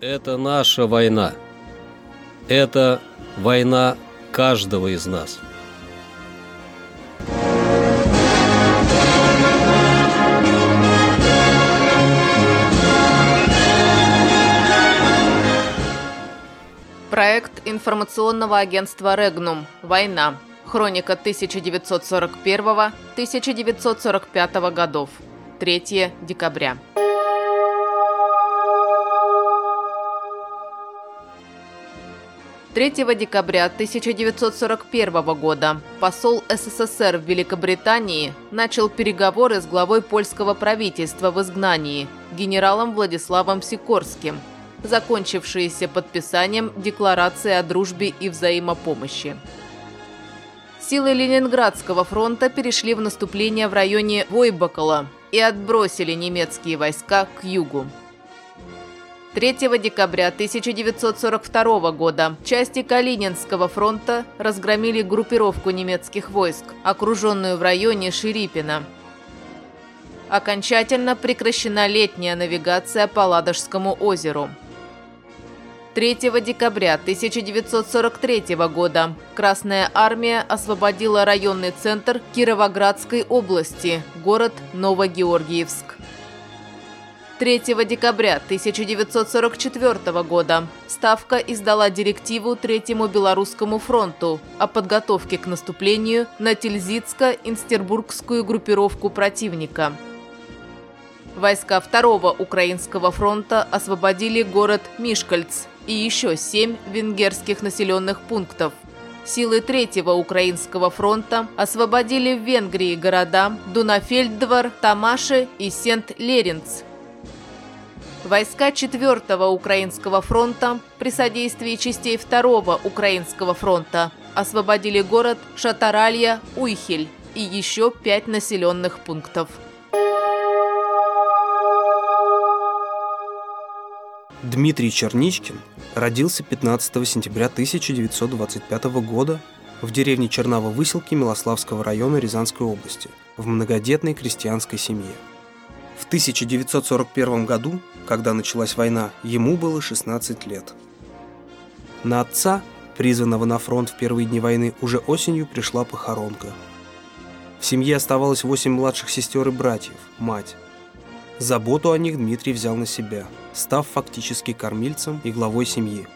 Это наша война. Это война каждого из нас. Проект информационного агентства «Регнум. Война. Хроника 1941-1945 годов. 3 декабря. 3 декабря 1941 года посол СССР в Великобритании начал переговоры с главой польского правительства в изгнании, генералом Владиславом Сикорским, закончившиеся подписанием Декларации о дружбе и взаимопомощи. Силы Ленинградского фронта перешли в наступление в районе Войбакала и отбросили немецкие войска к югу. 3 декабря 1942 года части Калининского фронта разгромили группировку немецких войск, окруженную в районе Ширипина. Окончательно прекращена летняя навигация по Ладожскому озеру. 3 декабря 1943 года Красная Армия освободила районный центр Кировоградской области, город Новогеоргиевск. 3 декабря 1944 года Ставка издала директиву Третьему Белорусскому фронту о подготовке к наступлению на Тильзитско-Инстербургскую группировку противника. Войска Второго Украинского фронта освободили город Мишкальц и еще семь венгерских населенных пунктов. Силы Третьего Украинского фронта освободили в Венгрии города Дунафельдвар, Тамаши и Сент-Леринц – Войска 4-го Украинского фронта при содействии частей 2-го Украинского фронта освободили город Шатаралья-Уйхель и еще пять населенных пунктов. Дмитрий Черничкин родился 15 сентября 1925 года в деревне Чернаво-Выселки Милославского района Рязанской области в многодетной крестьянской семье. В 1941 году, когда началась война, ему было 16 лет. На отца, призванного на фронт в первые дни войны, уже осенью пришла похоронка. В семье оставалось 8 младших сестер и братьев, мать. Заботу о них Дмитрий взял на себя, став фактически кормильцем и главой семьи.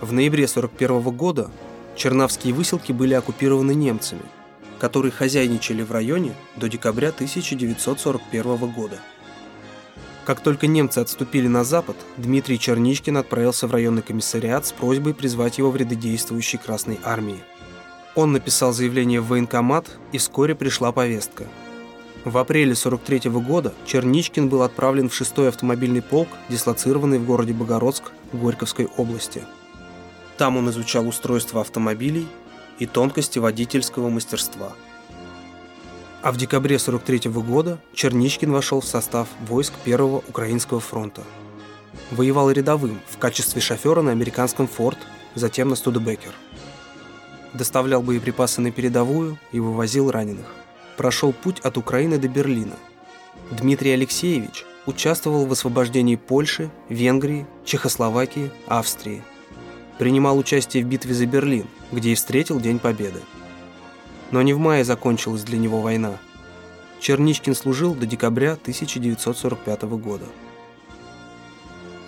В ноябре 1941 года чернавские выселки были оккупированы немцами – которые хозяйничали в районе до декабря 1941 года. Как только немцы отступили на запад, Дмитрий Черничкин отправился в районный комиссариат с просьбой призвать его в ряды действующей Красной Армии. Он написал заявление в военкомат, и вскоре пришла повестка. В апреле 43 года Черничкин был отправлен в 6-й автомобильный полк, дислоцированный в городе Богородск Горьковской области. Там он изучал устройство автомобилей и тонкости водительского мастерства. А в декабре 43 года Черничкин вошел в состав войск Первого Украинского фронта. Воевал рядовым в качестве шофера на американском «Форд», затем на «Студебекер». Доставлял боеприпасы на передовую и вывозил раненых. Прошел путь от Украины до Берлина. Дмитрий Алексеевич участвовал в освобождении Польши, Венгрии, Чехословакии, Австрии – принимал участие в битве за Берлин, где и встретил День Победы. Но не в мае закончилась для него война. Черничкин служил до декабря 1945 года.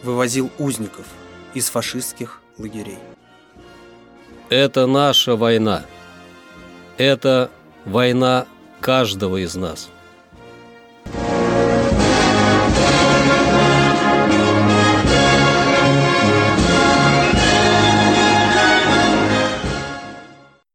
Вывозил узников из фашистских лагерей. Это наша война. Это война каждого из нас.